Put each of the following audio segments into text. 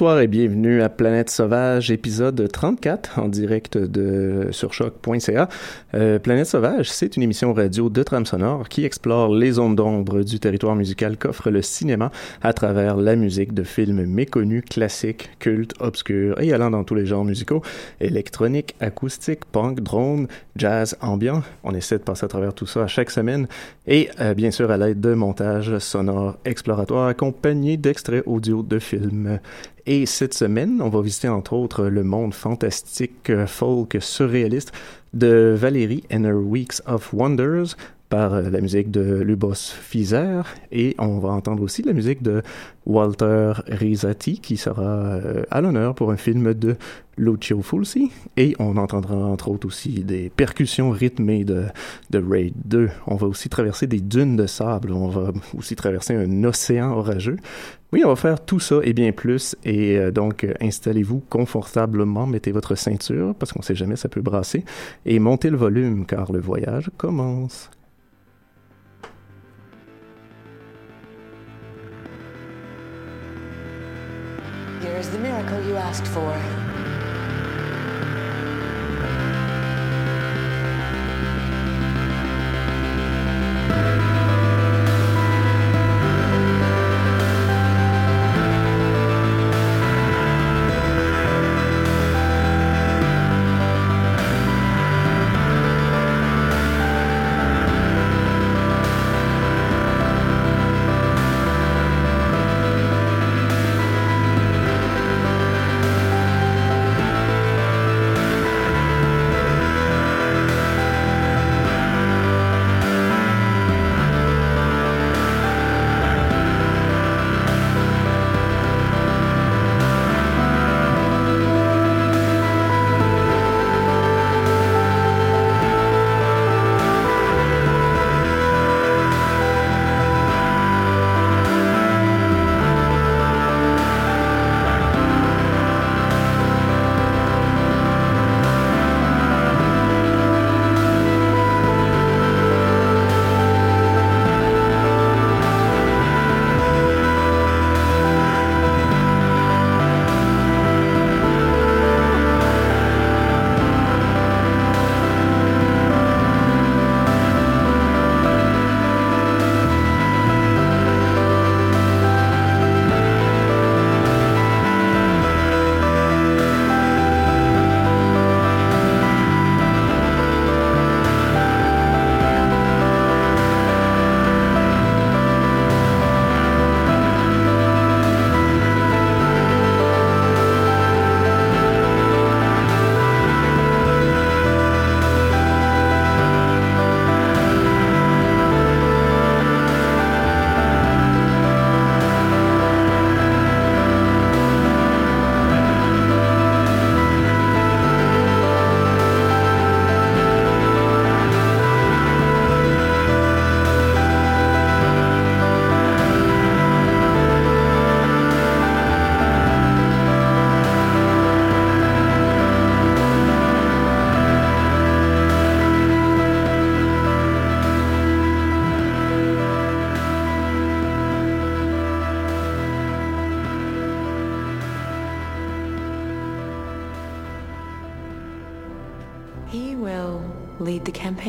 Bonsoir et bienvenue à Planète Sauvage, épisode 34 en direct de sur choc.ca. Euh, Planète Sauvage, c'est une émission radio de trame sonore qui explore les ondes d'ombre du territoire musical qu'offre le cinéma à travers la musique de films méconnus, classiques, cultes, obscurs et allant dans tous les genres musicaux, électronique, acoustique, punk, drone, jazz, ambiant. On essaie de passer à travers tout ça à chaque semaine et euh, bien sûr à l'aide de montages sonores exploratoires accompagnés d'extraits audio de films et cette semaine, on va visiter entre autres le monde fantastique euh, folk surréaliste de Valérie and Her Weeks of Wonders par euh, la musique de Lubos Fizer et on va entendre aussi la musique de Walter Rizzati qui sera euh, à l'honneur pour un film de Lucio Fulci et on entendra entre autres aussi des percussions rythmées de, de Raid 2. On va aussi traverser des dunes de sable, on va aussi traverser un océan orageux. Oui, on va faire tout ça et bien plus et euh, donc installez-vous confortablement, mettez votre ceinture parce qu'on sait jamais ça peut brasser et montez le volume car le voyage commence. Here's the miracle you asked for.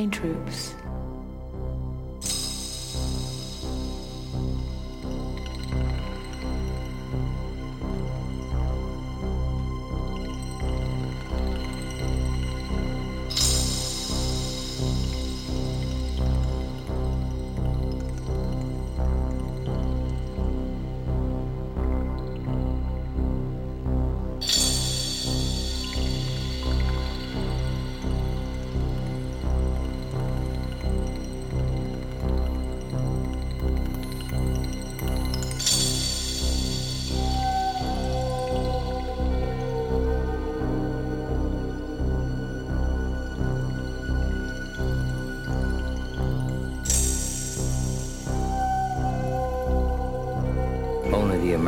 painter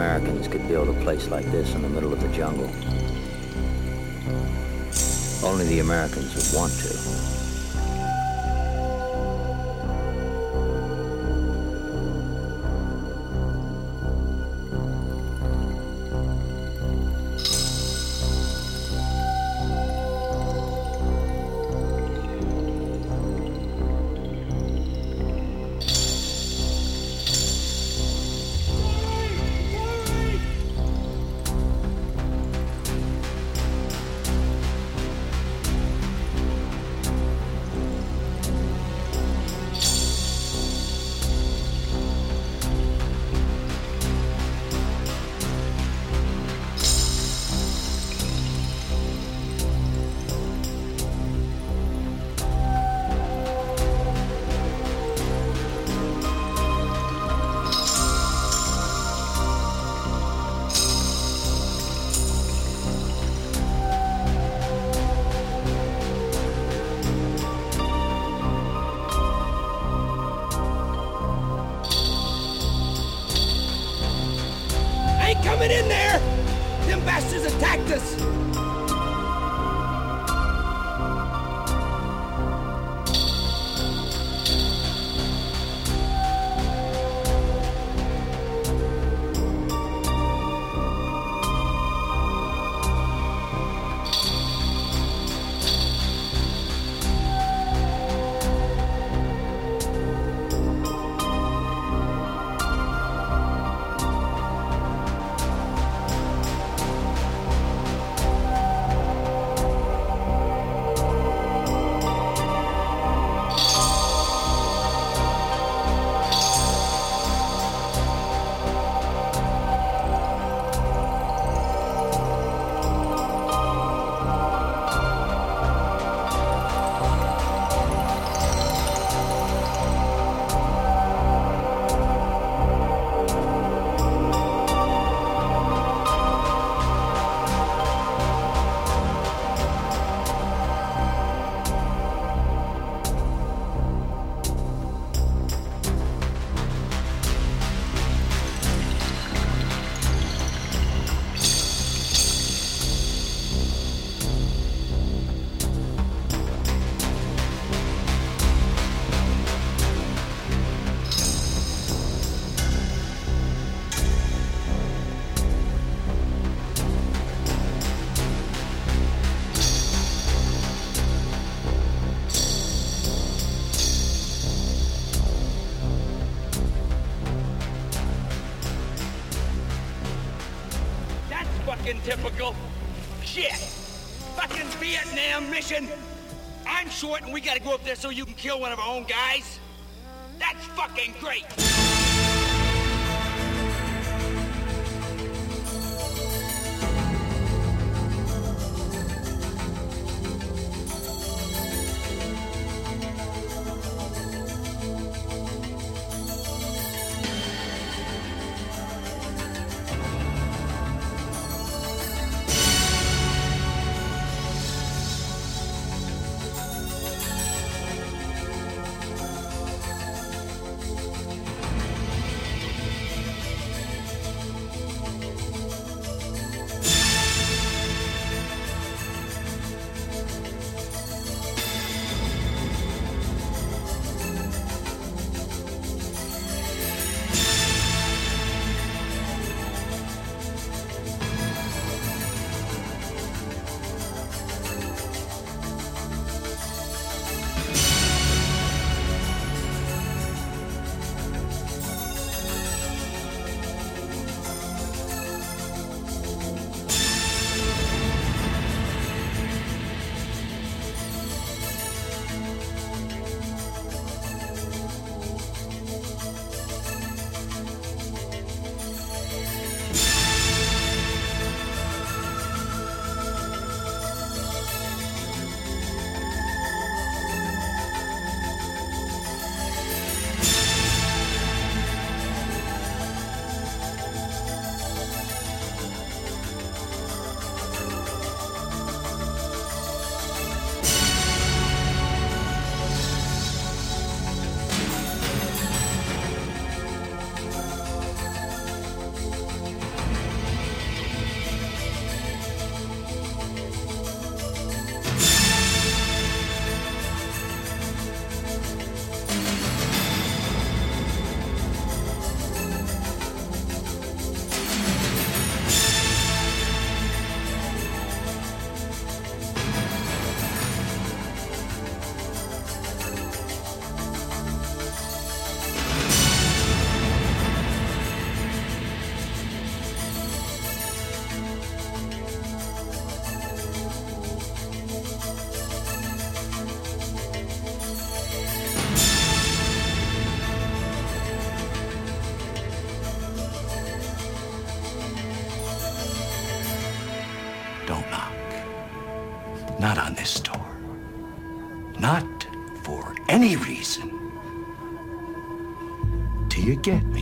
Americans could build a place like this in the middle of the jungle. Only the Americans would want to. We gotta go up there so you can kill one of our own guys. That's fucking great.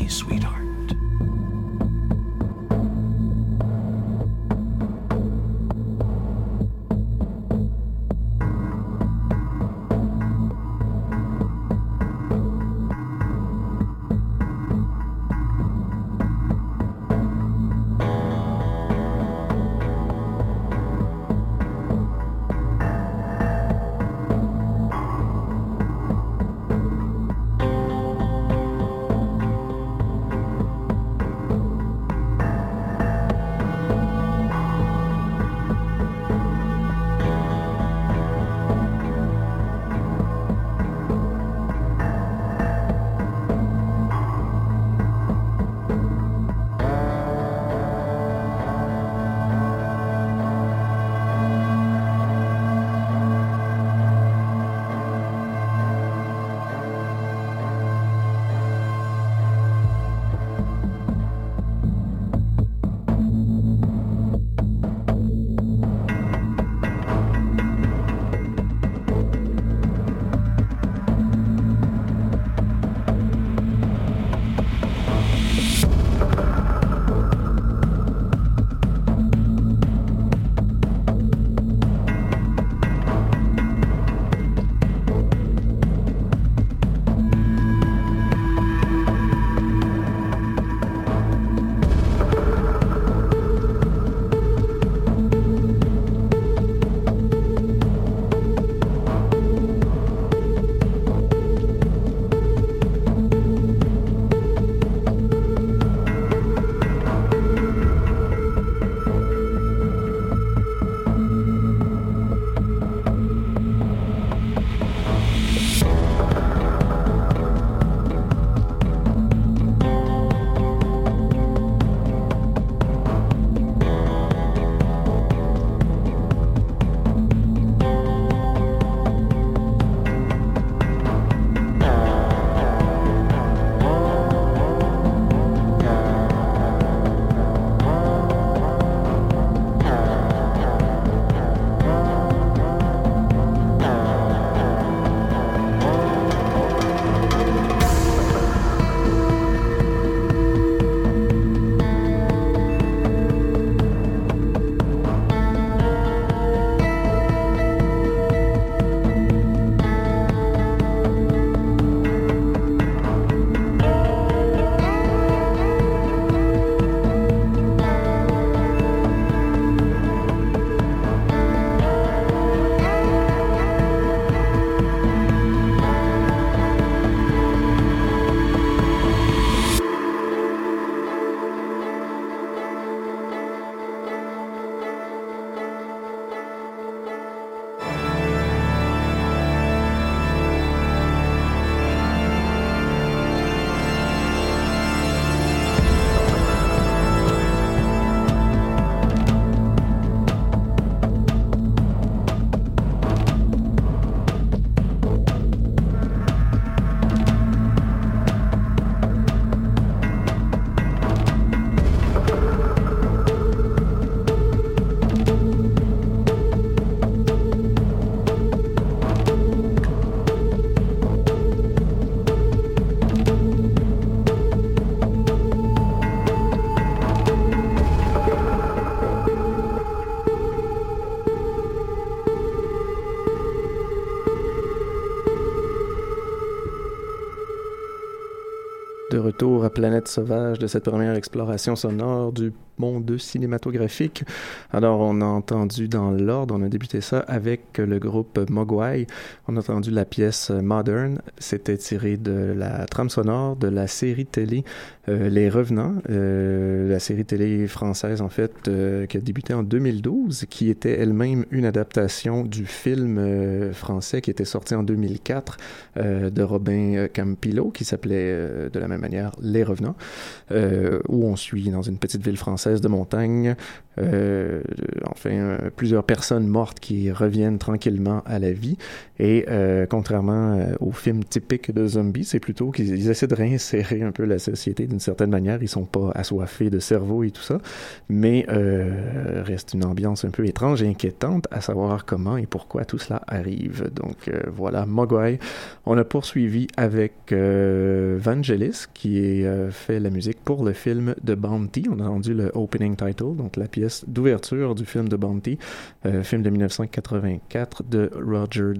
Sweetheart? Planète Sauvage de cette première exploration sonore du monde cinématographique. Alors, on a entendu dans l'ordre, on a débuté ça avec le groupe Mogwai. On a entendu la pièce Modern. C'était tiré de la trame sonore de la série télé euh, Les Revenants, euh, la série télé française, en fait, euh, qui a débuté en 2012, qui était elle-même une adaptation du film français qui était sorti en 2004 euh, de Robin Campillo, qui s'appelait de la même manière Les Revenants, où on suit dans une petite ville française de montagne. Euh, enfin, euh, plusieurs personnes mortes qui reviennent tranquillement à la vie. Et euh, contrairement euh, aux films typiques de zombies, c'est plutôt qu'ils essaient de réinsérer un peu la société d'une certaine manière. Ils sont pas assoiffés de cerveau et tout ça, mais euh, reste une ambiance un peu étrange et inquiétante à savoir comment et pourquoi tout cela arrive. Donc voilà, Mogwai. On a poursuivi avec Vangelis qui fait la musique pour le film de Bounty. On a entendu le opening title, donc la pièce d'ouverture du film de Bounty, film de 1984 de Roger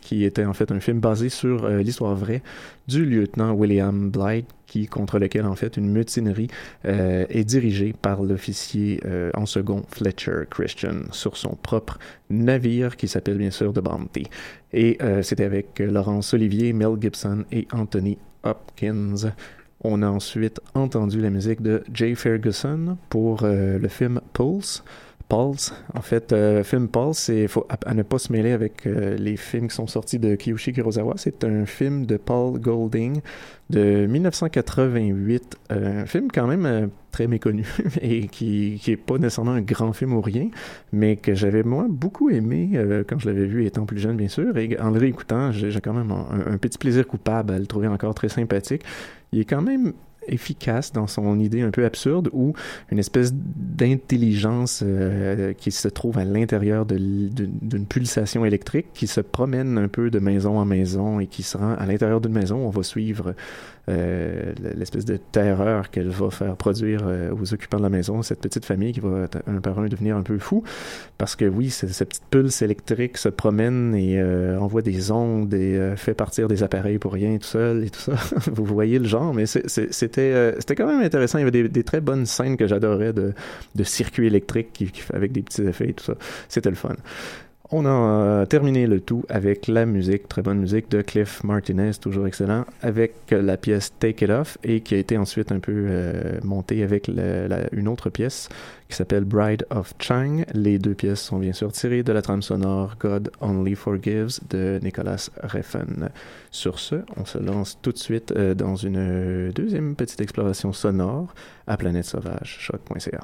Qui était en fait un film basé sur euh, l'histoire vraie du lieutenant William Blythe, qui contre lequel en fait une mutinerie euh, est dirigée par l'officier euh, en second Fletcher Christian sur son propre navire qui s'appelle bien sûr The Bounty. Et c'était avec Laurence Olivier, Mel Gibson et Anthony Hopkins. On a ensuite entendu la musique de Jay Ferguson pour le film Pulse. Pulse. En fait, euh, film Pulse, il faut à, ne pas se mêler avec euh, les films qui sont sortis de Kiyoshi Kurosawa. C'est un film de Paul Golding de 1988. Euh, un film quand même euh, très méconnu et qui, qui est pas nécessairement un grand film ou rien, mais que j'avais moi beaucoup aimé quand je l'avais vu étant plus jeune, bien sûr. Et en le réécoutant, j'ai quand même un, un petit plaisir coupable à le trouver encore très sympathique. Il est quand même efficace dans son idée un peu absurde ou une espèce d'intelligence euh, qui se trouve à l'intérieur d'une pulsation électrique qui se promène un peu de maison en maison et qui se rend à l'intérieur d'une maison. On va suivre l'espèce de terreur qu'elle va faire produire euh, aux occupants de la maison, cette petite famille qui va un par un devenir un peu fou parce que oui, ce- cette petite pulse électrique se promène et euh, envoie des ondes et euh, fait partir des appareils pour rien tout seul et tout ça. Vous voyez le genre, mais c'était euh, c'était quand même intéressant. Il y avait des, très bonnes scènes que j'adorais de, circuits électriques avec des petits effets et tout ça. C'était le fun. On a euh, terminé le tout avec la musique, très bonne musique de Cliff Martinez, toujours excellent, avec euh, la pièce Take It Off et qui a été ensuite un peu euh, montée avec une autre pièce qui s'appelle Bride of Chang. Les deux pièces sont bien sûr tirées de la trame sonore God Only Forgives de Nicolas Refn. Sur ce, on se lance tout de suite dans une deuxième petite exploration sonore à Planète Sauvage, choc.ca.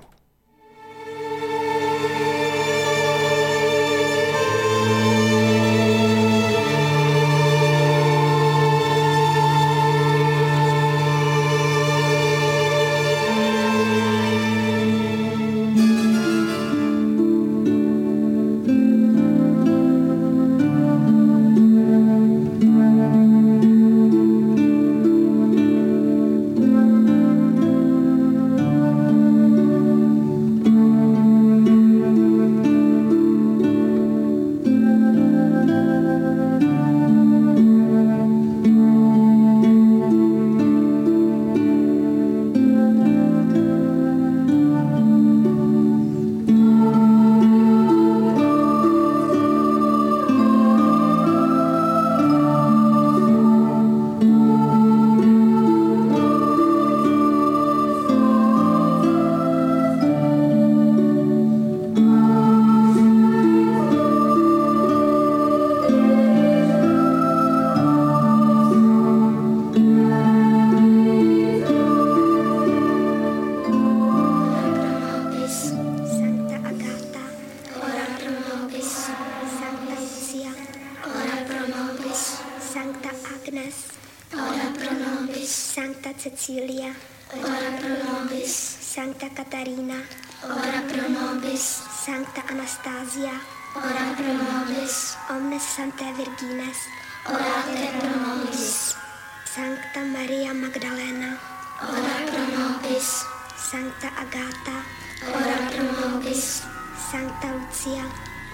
Anastasia, ora pro nobis, omnes Sanctae Virgines, orate pro nobis, Sancta Maria Magdalena, ora pro nobis, Sancta Agata, ora pro nobis, Sancta Lucia,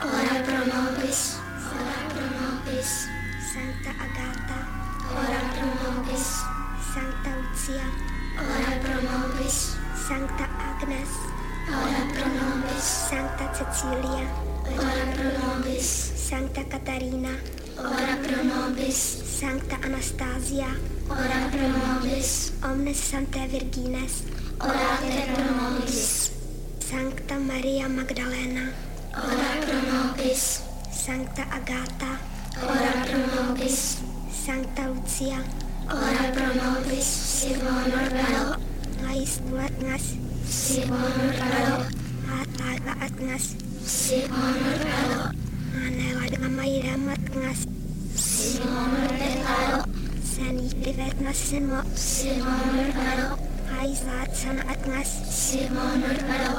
ora pro nobis, ora pro nobis, Sancta Agata, ora pro nobis, Sancta Lucia, ora pro nobis, Sancta Agnes, ora pro nobis, Sancta Cecilia, ora pro nobis, Sancta Catarina, ora pro nobis, Sancta Anastasia, ora pro nobis, omnes Sanctae Virgines, orate pro nobis. Sancta Maria Magdalena, ora pro nobis. Sancta Agatha, ora pro nobis. Sancta Lucia, ora pro nobis. Lais Duat Ngas, శివములలో atmas Simonulado Manewadamairamatmas Simonulado Sanipivetmas Simo Simonulado Aizatsam atmas Simonulado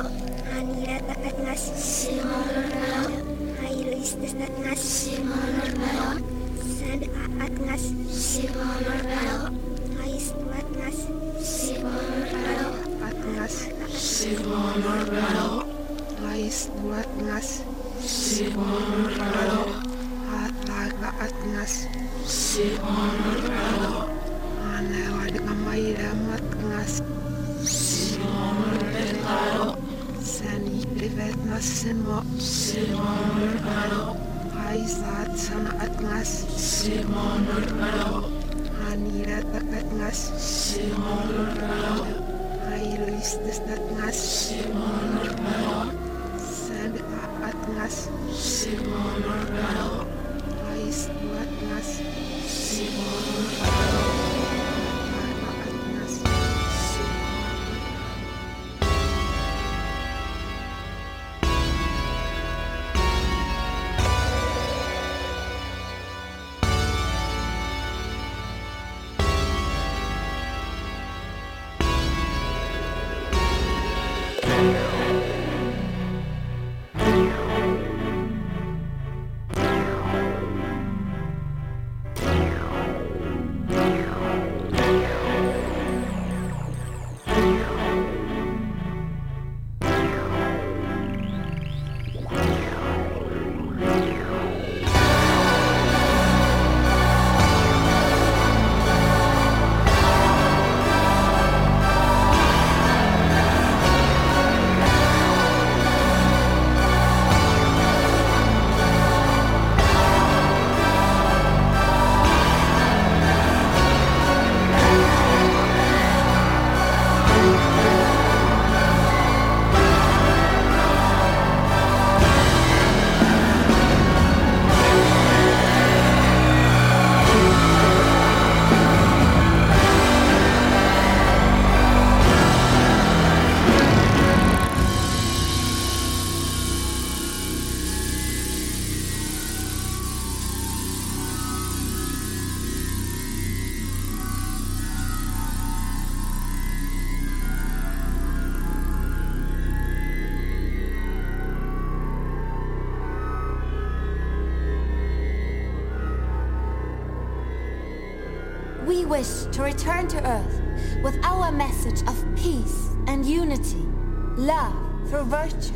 Anirata atmas Simonulado Ailistis atmas Simonulado Sanda atmas Simonulado Aisvatmas Simonulado nas Simonarado Lais nuat nas Simonarado Atlaga at nas Simonarado Anewa Dikamai Remat Ngas Simonarado Sani privet nas sinmo Simonarado Aizat sana at nas Simonarado Anira takat nas Simonarado Sesnes Atlas. Simonar Bell. Sen Atlas. Simonar Bell. Ais Atlas. Simonar Bell. We wish to return to Earth with our message of peace and unity, love through virtue.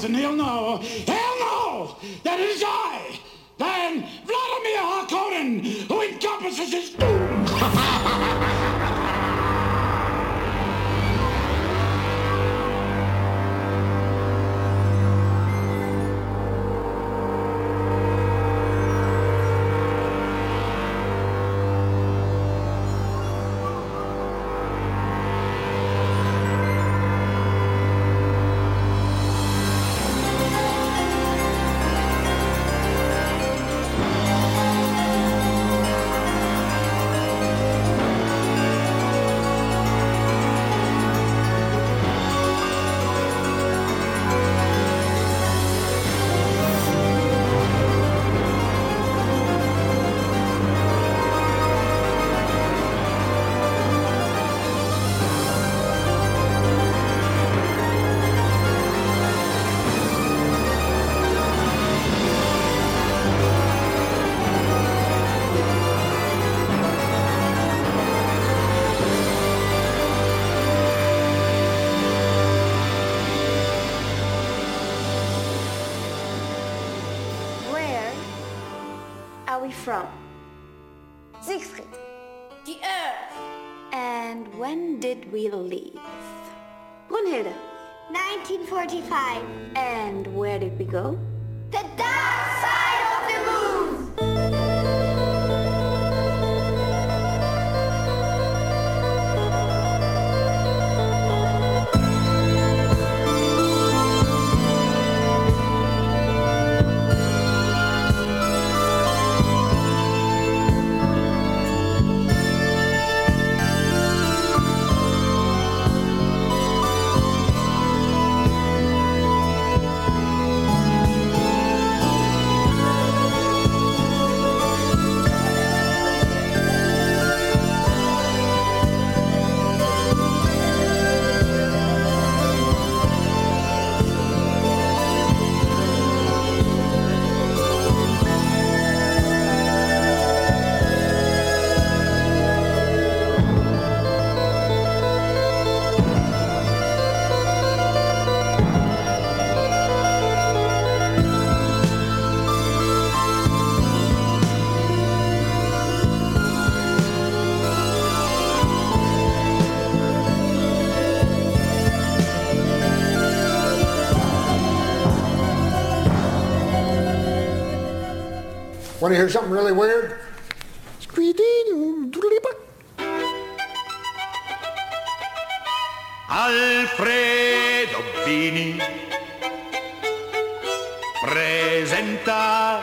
poison. He'll know. From? Siegfried. The Earth. And when did we leave? Brunhilde. 1945. And where did we go? Want to hear something really weird? Alfredo Vini presenta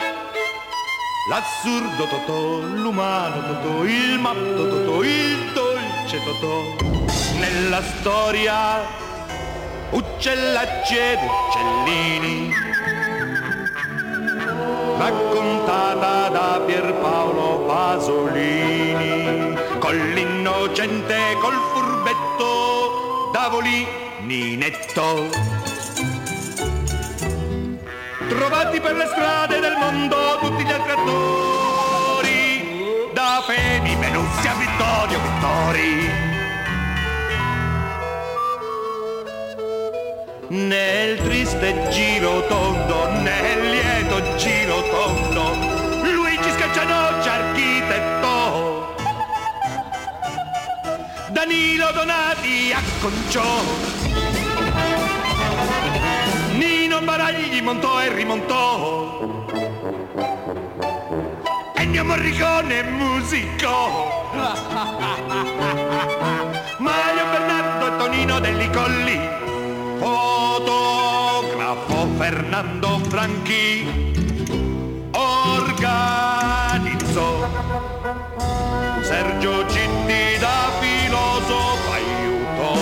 l'assurdo Totò, l'umano Totò, il matto Totò, il dolce Totò. Nella storia uccellacci ed uccellini, raccontata da Pierpaolo Pasolini, con l'innocente, col furbetto, Davolini netto. Trovati per le strade del mondo tutti gli altri attori, da Feni, Menuzzi a Vittorio Vittori. Nel triste giro tondo, nel lieto giro tondo, Luigi Scaccianoci architetto, Danilo Donati acconciò, Nino Baragli montò e rimontò, Ennio Morricone musicò, Mario Bernardo e Tonino Delli Colli, Fernando Franchi organizzò Sergio Citti da filosofo aiutò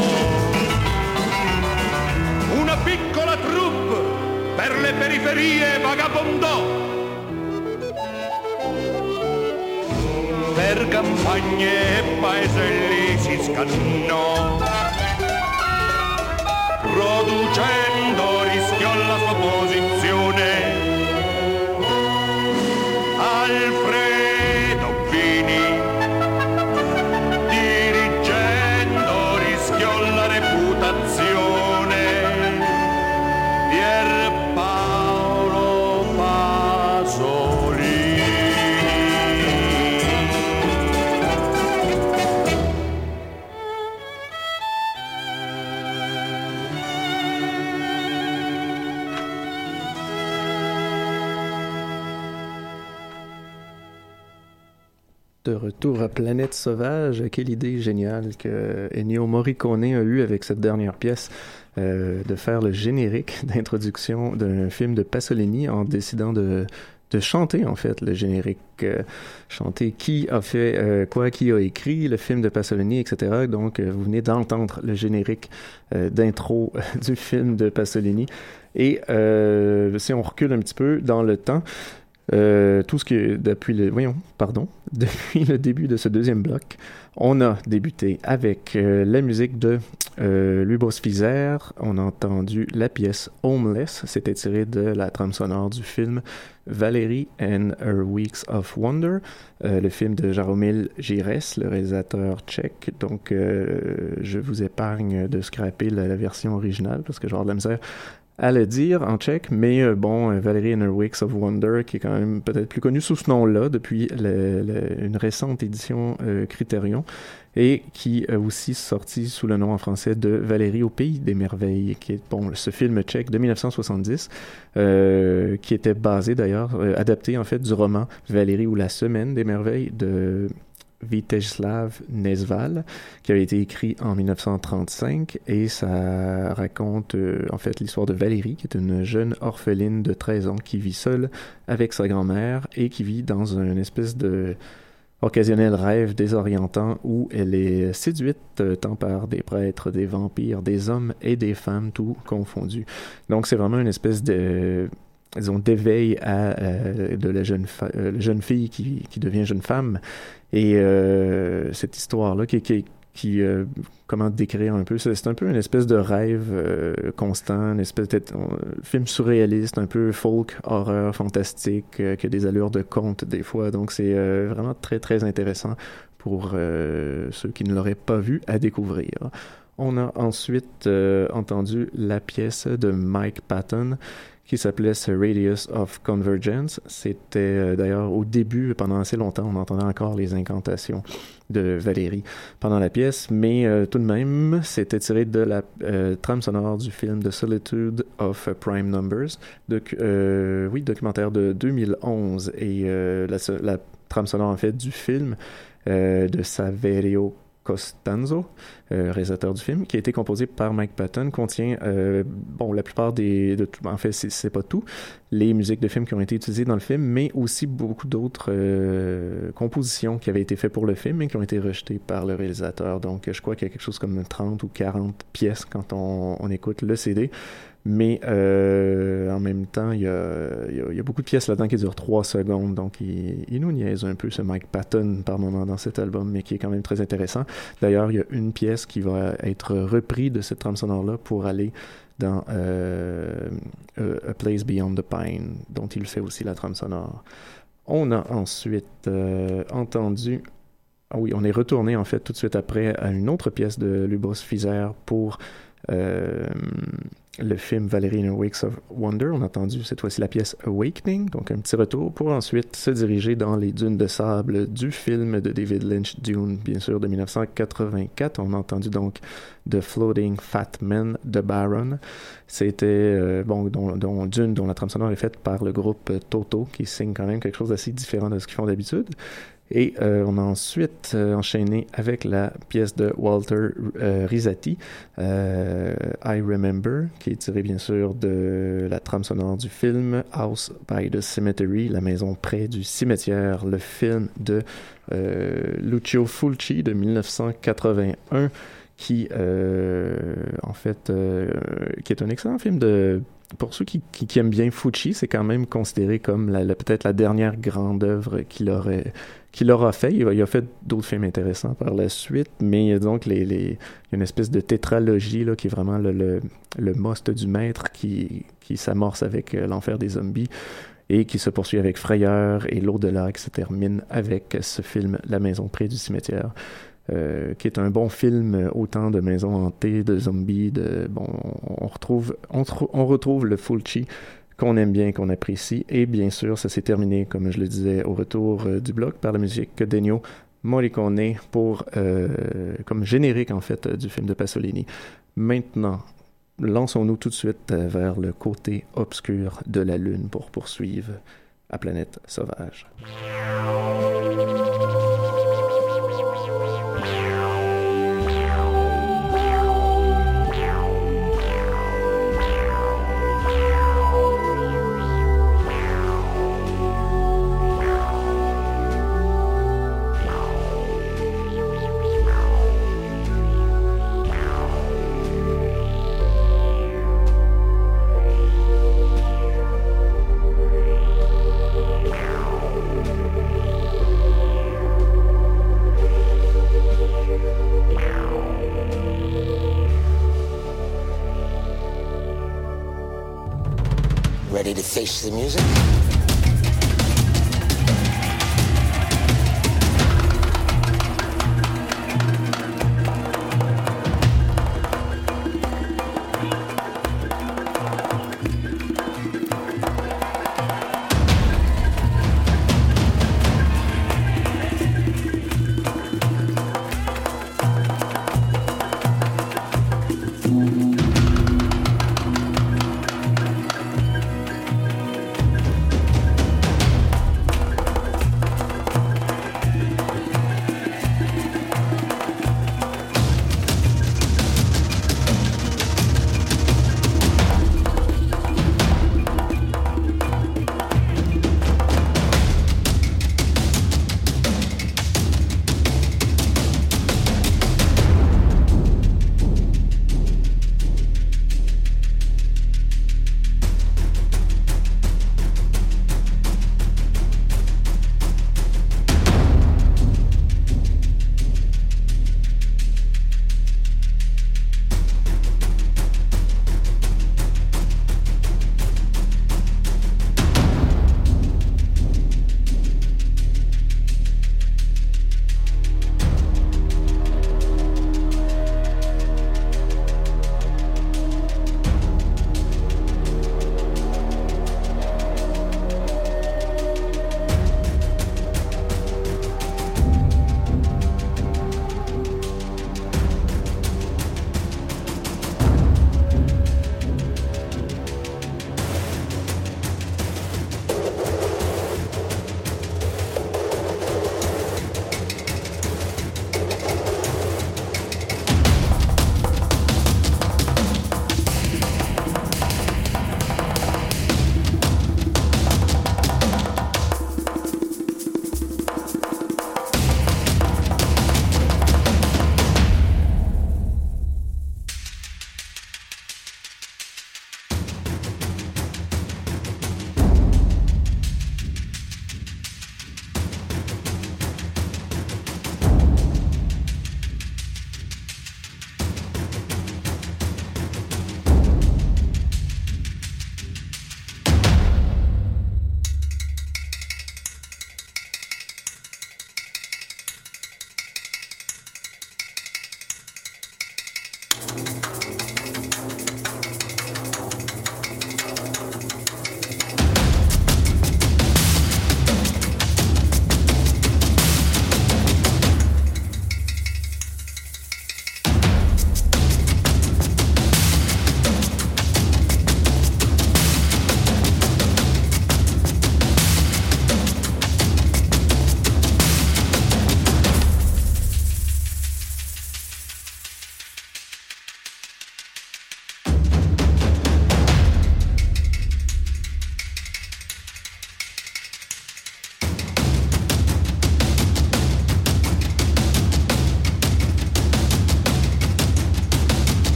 una piccola troupe per le periferie vagabondò per campagne e paeselli si scannò producendo rischiò la sua posizione. Retour à Planète Sauvage, quelle idée géniale que Ennio Morricone a eue avec cette dernière pièce euh, de faire le générique d'introduction d'un film de Pasolini en décidant de, de chanter en fait le générique, euh, chanter qui a fait euh, quoi, qui a écrit le film de Pasolini, etc. Donc euh, vous venez d'entendre le générique d'intro du film de Pasolini. Et si on recule un petit peu dans le temps, euh, tout ce que depuis le pardon depuis le début de ce deuxième bloc on a débuté avec euh, la musique de euh, Lubos Fizer. On a entendu la pièce Homeless. C'était tiré de la trame sonore du film Valerie and Her Weeks of Wonder euh, le film de Jaromil Gires le réalisateur tchèque. Donc je vous épargne de scraper la, version originale parce que genre de la misère à le dire en tchèque, mais euh, bon, euh, her Weeks of Wonder, qui est quand même peut-être plus connu sous ce nom-là depuis une récente édition euh, Criterion, et qui a aussi sorti sous le nom en français de Valérie au pays des merveilles, qui est bon, ce film tchèque de 1970, euh, qui était basé d'ailleurs, adapté en fait du roman Valérie ou la semaine des merveilles de Viteslav Nesval, qui avait été écrit en 1935 et ça raconte euh, en fait l'histoire de Valérie, qui est une jeune orpheline de 13 ans qui vit seule avec sa grand-mère et qui vit dans une espèce de occasionnel rêve désorientant où elle est séduite euh, tant par des prêtres, des vampires, des hommes et des femmes, tout confondu. Donc c'est vraiment une espèce de disons, d'éveil à euh, de la jeune, euh, la jeune fille qui, qui devient jeune femme. Et euh, cette histoire-là qui, qui, qui euh, comment décrire un peu, c'est un peu une espèce de rêve euh, constant, une espèce de euh, film surréaliste, un peu folk, horreur, fantastique, euh, qui a des allures de conte des fois. Donc c'est vraiment très très intéressant pour ceux qui ne l'auraient pas vu à découvrir. On a ensuite entendu la pièce de Mike Patton qui s'appelait The Radius of Convergence. C'était euh, d'ailleurs au début, pendant assez longtemps, on entendait encore les incantations de Valérie pendant la pièce, mais euh, tout de même, c'était tiré de la euh, trame sonore du film The Solitude of Prime Numbers, doc- euh, oui, documentaire de 2011, et la, la trame sonore en fait du film de Saverio Costanzo, euh, réalisateur du film, qui a été composé par Mike Patton, contient, euh, bon, la plupart des, en fait, c'est pas tout, les musiques de films qui ont été utilisées dans le film, mais aussi beaucoup d'autres euh, compositions qui avaient été faites pour le film et qui ont été rejetées par le réalisateur. Donc, je crois qu'il y a quelque chose comme 30 ou 40 pièces quand on écoute le CD. Mais euh, en même temps, il y a, beaucoup de pièces là-dedans qui durent 3 secondes. Donc, il, nous niaise un peu ce Mike Patton par moment dans cet album, mais qui est quand même très intéressant. D'ailleurs, il y a une pièce qui va être reprise de cette trame sonore-là pour aller dans euh, A a Place Beyond the Pine, dont il fait aussi la trame sonore. On a ensuite euh, entendu. Ah oui, on est retourné en fait tout de suite après à une autre pièce de Lubos Fizer pour euh, le film Valerie in a Weeks of Wonder. On a entendu cette fois-ci la pièce Awakening, donc un petit retour pour ensuite se diriger dans les dunes de sable du film de David Lynch, Dune, bien sûr, de 1984. On a entendu donc The Floating Fat Man de Baron. C'était, euh, bon, dont, Dune, dont la trame sonore est faite par le groupe euh, Toto, qui signe quand même quelque chose d'assez différent de ce qu'ils font d'habitude. Et euh, on a ensuite euh, enchaîné avec la pièce de Walter euh, Rizzati, euh, I Remember, qui est tirée bien sûr de la trame sonore du film House by the Cemetery, la maison près du cimetière, le film de Lucio Fulci de 1981 qui, en fait, qui est un excellent film de. Pour ceux qui, aiment bien Fucci, c'est quand même considéré comme peut-être la dernière grande œuvre qu'il aurait qu'il aura fait. Il, a- fait d'autres films intéressants par la suite, mais il y a une espèce de tétralogie là, qui est vraiment le, le, must du maître qui, qui s'amorce avec euh, l'enfer des zombies et qui se poursuit avec Frayeur et l'au-delà qui se termine avec ce film La maison près du cimetière. euh, qui est un bon film euh, autant de maisons hantées, de zombies, de bon, on retrouve, on, trou- on retrouve le Fulci qu'on aime bien, qu'on apprécie, et bien sûr, ça s'est terminé, comme je le disais, au retour euh, du bloc par la musique d'Ennio Morricone pour euh, comme générique en fait du film de Pasolini. Maintenant, lançons-nous tout de suite euh, vers le côté obscur de la Lune pour poursuivre à Planète Sauvage. The music?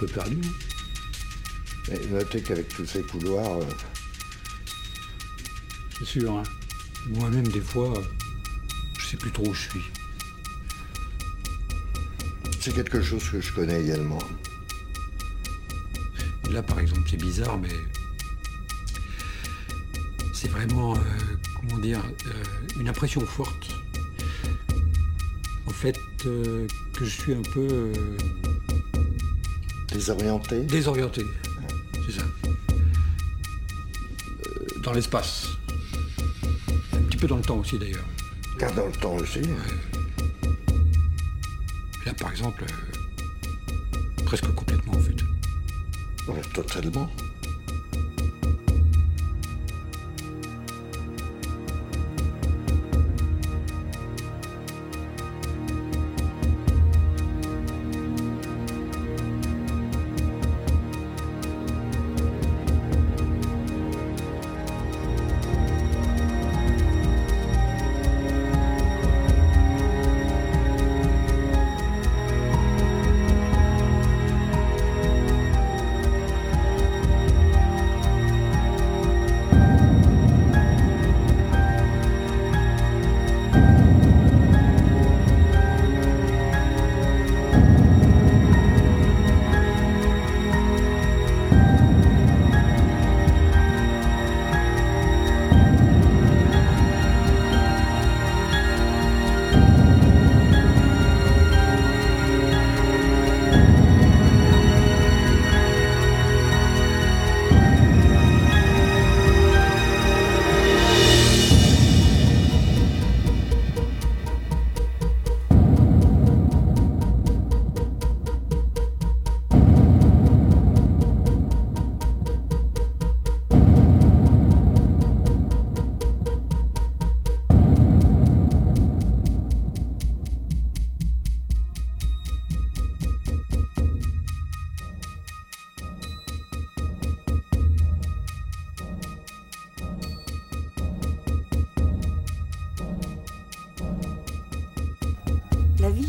Peu perdue. Mais notez qu'avec tous ces couloirs, euh, C'est sûr, hein. Moi-même, des fois, je sais plus trop où je suis. c'est quelque chose que je connais également. Là, par exemple, c'est bizarre, mais c'est vraiment, euh, comment dire, euh, une impression forte. En fait, que je suis un peu Désorienté désorienté. C'est ça. Euh, dans l'espace. Un petit peu dans le temps aussi, d'ailleurs. Car dans le temps aussi. Là, par exemple, euh, presque complètement, en fait. Ouais, totalement.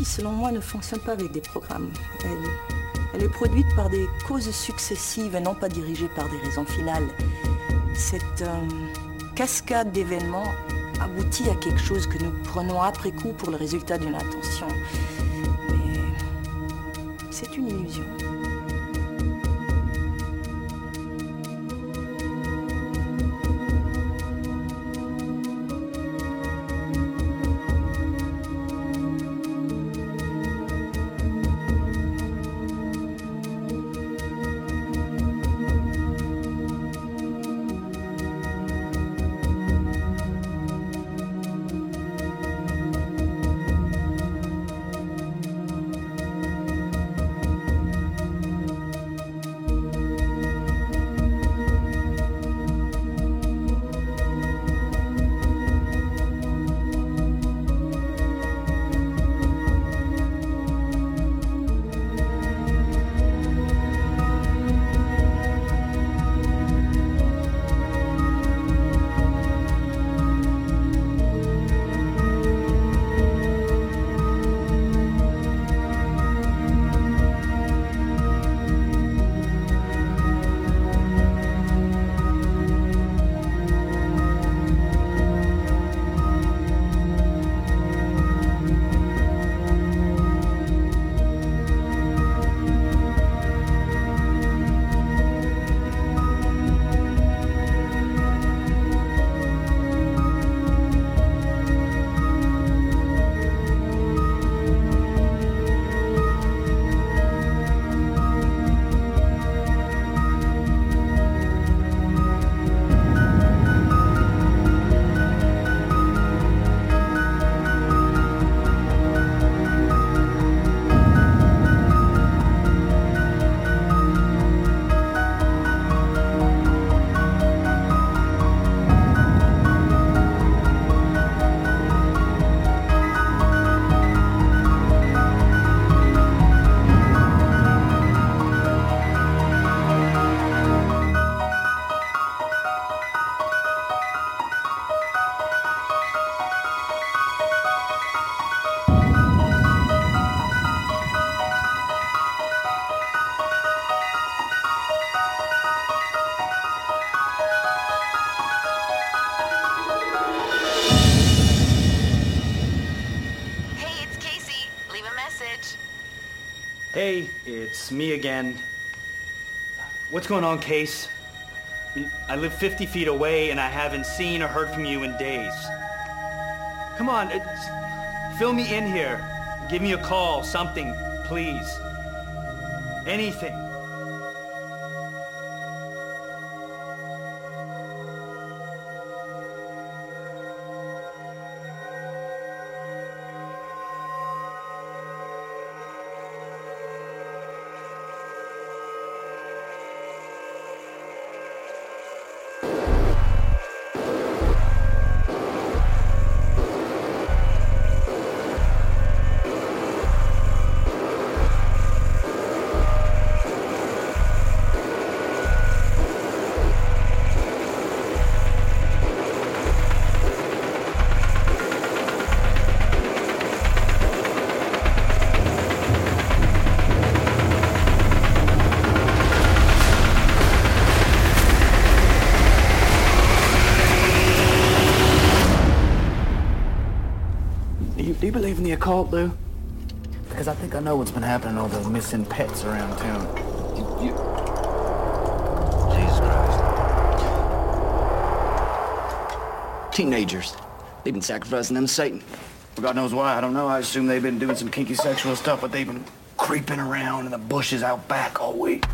Selon moi, ne fonctionne pas avec des programmes. Elle, elle est produite par des causes successives et non pas dirigée par des raisons finales. Cette euh, cascade d'événements aboutit à quelque chose que nous prenons après coup pour le résultat d'une intention. Mais c'est une illusion. Me again. What's going on, Case? I, live 50 feet away and I haven't seen or heard from you in days. Come on, uh, fill me in here. Give me a call, something, please. Anything. Know what's been happening to all the missing pets around town. You, you... Jesus Christ. Teenagers. They've been sacrificing them to Satan. God knows why, I don't know. I assume they've been doing some kinky sexual stuff, but they've been creeping around in the bushes out back all week.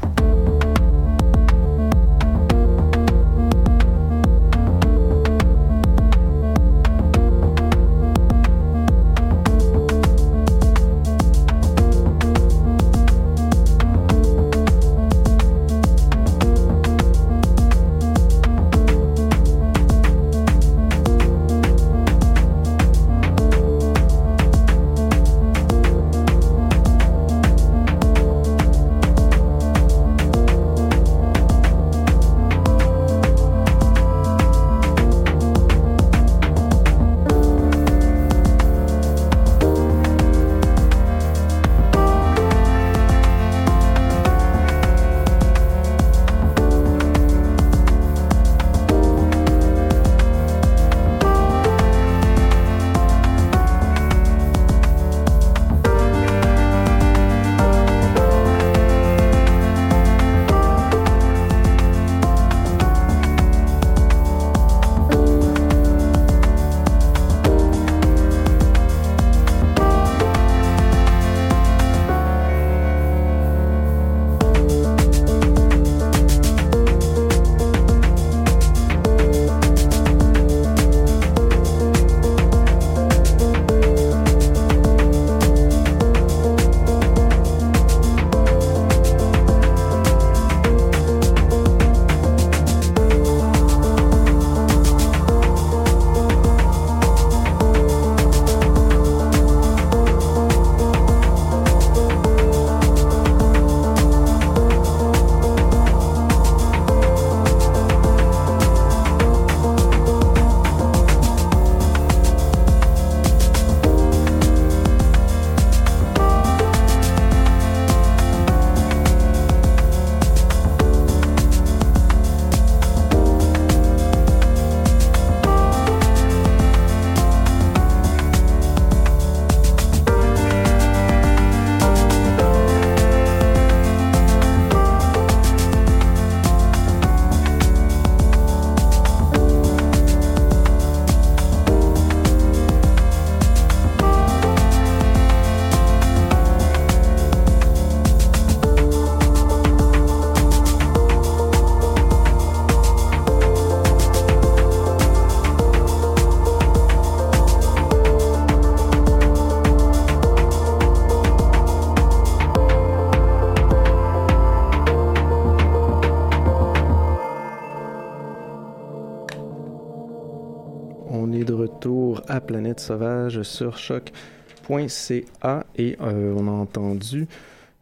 Sauvage sur choc.ca et euh, on a entendu,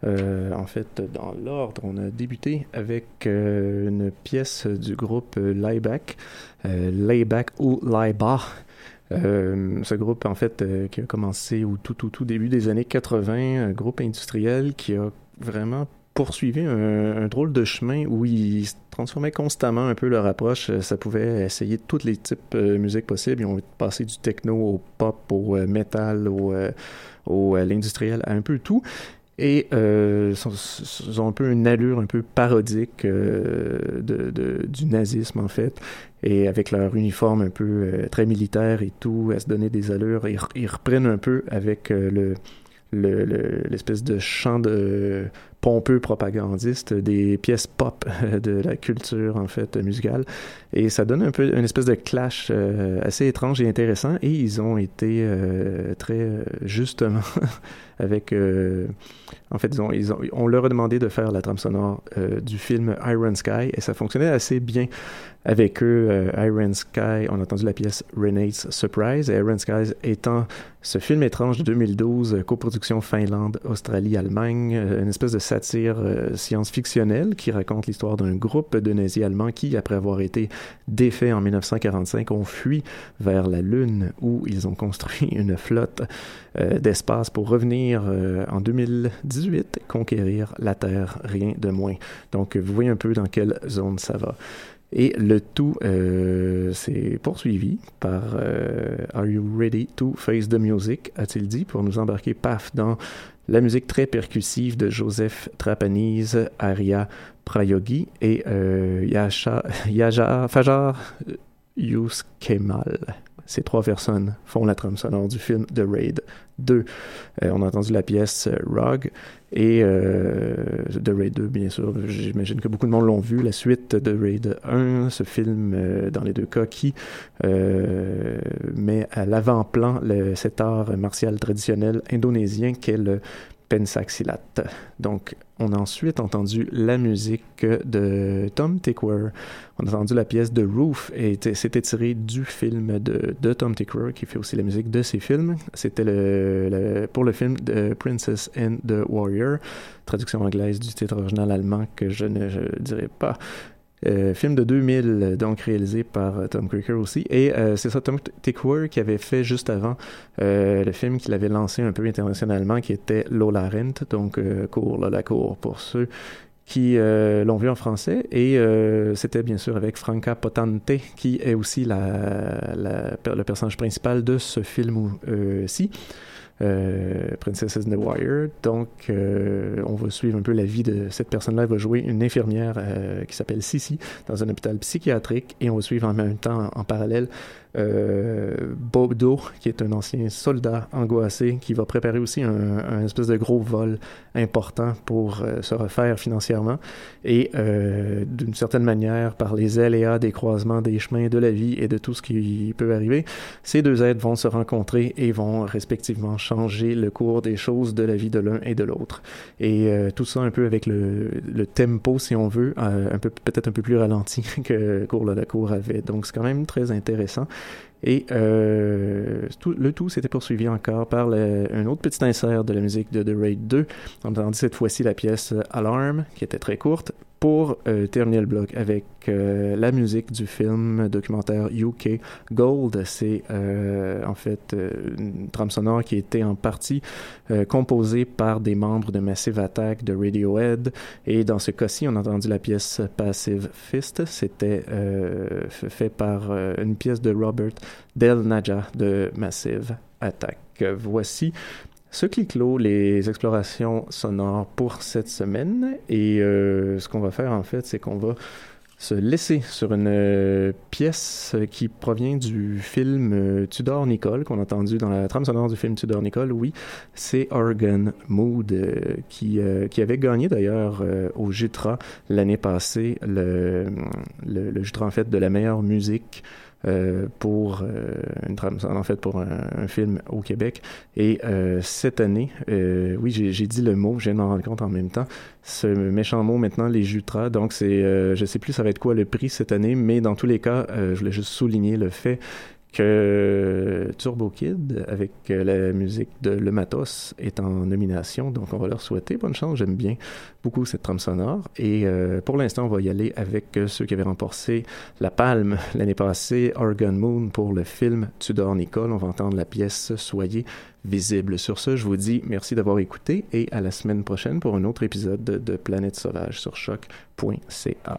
euh, en fait, dans l'ordre, on a débuté avec euh, une pièce du groupe Layback, Layback ou Layba. ce groupe, en fait, qui a commencé au tout, tout, tout début des années 80, un groupe industriel qui a vraiment poursuivi un, un, drôle de chemin où ils transformaient constamment un peu leur approche. Ça pouvait essayer tous les types de musique possibles. Ils ont passé du techno au pop, au metal, au, au l'industriel, à un peu tout. et euh, sont un peu une allure un peu parodique euh, du nazisme en fait et avec leur uniforme un peu euh, très militaire et tout à se donner des allures ils, reprennent un peu avec euh, le l'espèce le, de chant de pompeux propagandiste des pièces pop de la culture en fait musicale. Et ça donne un peu une espèce de clash euh, assez étrange et intéressant. Et ils ont été euh, très euh, justement avec euh, en fait ils ont, ils ont, on leur a demandé de faire la trame sonore euh, du film Iron Sky et ça fonctionnait assez bien. Avec eux euh, Iron Sky on a entendu la pièce Renee's Surprise. Et Iron Sky étant ce film étrange de 2012 coproduction Finlande Australie Allemagne une espèce de satire science-fictionnelle qui raconte l'histoire d'un groupe de nazis allemands qui après avoir été défaits en 1945 ont fui vers la lune où ils ont construit une flotte d'espace pour revenir euh, en 2018 conquérir la Terre, rien de moins. Donc, vous voyez un peu dans quelle zone ça va. Et le tout euh, s'est poursuivi par euh, Are You Ready to Face the Music a-t-il dit, pour nous embarquer paf dans la musique très percussive de Joseph Trapanese, Aria Prayogi et euh, Yasha, Yaja, Fajar Kemal ces trois personnes font la trame sonore du film The Raid 2. Euh, on a entendu la pièce euh, Rogue et euh, The Raid 2, bien sûr. J'imagine que beaucoup de monde l'ont vu. La suite de Raid 1, ce film, dans les deux cas, qui met à l'avant-plan cet art martial traditionnel indonésien qu'est le pensaxilat. Donc, on a ensuite entendu la musique de Tom Tickwer. On a entendu la pièce de Roof et c'était tiré du film de, Tom Tickwer qui fait aussi la musique de ses films. C'était le, pour le film de Princess and the Warrior, traduction anglaise du titre original allemand que je ne pas. Euh, film de 2000, donc réalisé par euh, Tom Creaker aussi. Et euh, c'est ça, Tom Tickwer qui avait fait juste avant le film qu'il avait lancé un peu internationalement, qui était Lola Rent, donc cours, là, la cour pour ceux qui l'ont vu en français. Et c'était bien sûr avec Franca Potente, qui est aussi le personnage principal de ce film-ci. Euh, Princess in the Wire. Donc, euh, on va suivre un peu la vie de cette personne-là. Elle va jouer une infirmière euh, qui s'appelle Sissi dans un hôpital psychiatrique et on va suivre en même temps, en parallèle, euh, Bodo, qui est un ancien soldat angoissé, qui va préparer aussi un, un espèce de gros vol important pour euh, se refaire financièrement. Et euh, d'une certaine manière, par les aléas des croisements des chemins de la vie et de tout ce qui peut arriver, ces deux êtres vont se rencontrer et vont respectivement changer le cours des choses de la vie de l'un et de l'autre. Et euh, tout ça un peu avec le, le tempo, si on veut, euh, un peu peut-être un peu plus ralenti que Cour la Cour avait. Donc c'est quand même très intéressant. Et euh, le tout s'était poursuivi encore par un autre petit insert de la musique de The Raid 2. On a entendu cette fois-ci la pièce Alarm, qui était très courte, pour euh, terminer le bloc avec euh, la musique du film documentaire UK Gold. C'est euh, en fait une trame sonore qui était en partie composée par des membres de Massive Attack de Radiohead. Et dans ce cas-ci, on a entendu la pièce Passive Fist. C'était fait par une pièce de Robert Del Naja de Massive Attack. Voici ce qui clôt les explorations sonores pour cette semaine. Et euh, ce qu'on va faire, en fait, c'est qu'on va se laisser sur une euh, pièce qui provient du film euh, Tudor Nicole, qu'on a entendu dans la trame sonore du film Tudor Nicole. Oui, c'est Organ Mood, qui, qui avait gagné d'ailleurs au Jutra l'année passée, le, le, en fait, de la meilleure musique pour euh, une trame en fait pour un, un, film au Québec. Et euh, cette année euh, oui j'ai dit le mot je viens de m'en rendre compte en même temps. Ce méchant mot maintenant les jutras. Donc c'est je sais plus ça va être quoi le prix cette année mais dans tous les cas je voulais juste souligner le fait que Turbo Kid, avec la musique de Le Matos, est en nomination. Donc, on va leur souhaiter bonne chance. J'aime bien beaucoup cette trame sonore. Et euh, pour l'instant, on va y aller avec ceux qui avaient remporté la palme l'année passée, Organ Moon, pour le film Tudor Nicole. On va entendre la pièce Soyez visible. Sur ce, je vous dis merci d'avoir écouté et à la semaine prochaine pour un autre épisode de Planète Sauvage sur choc.ca.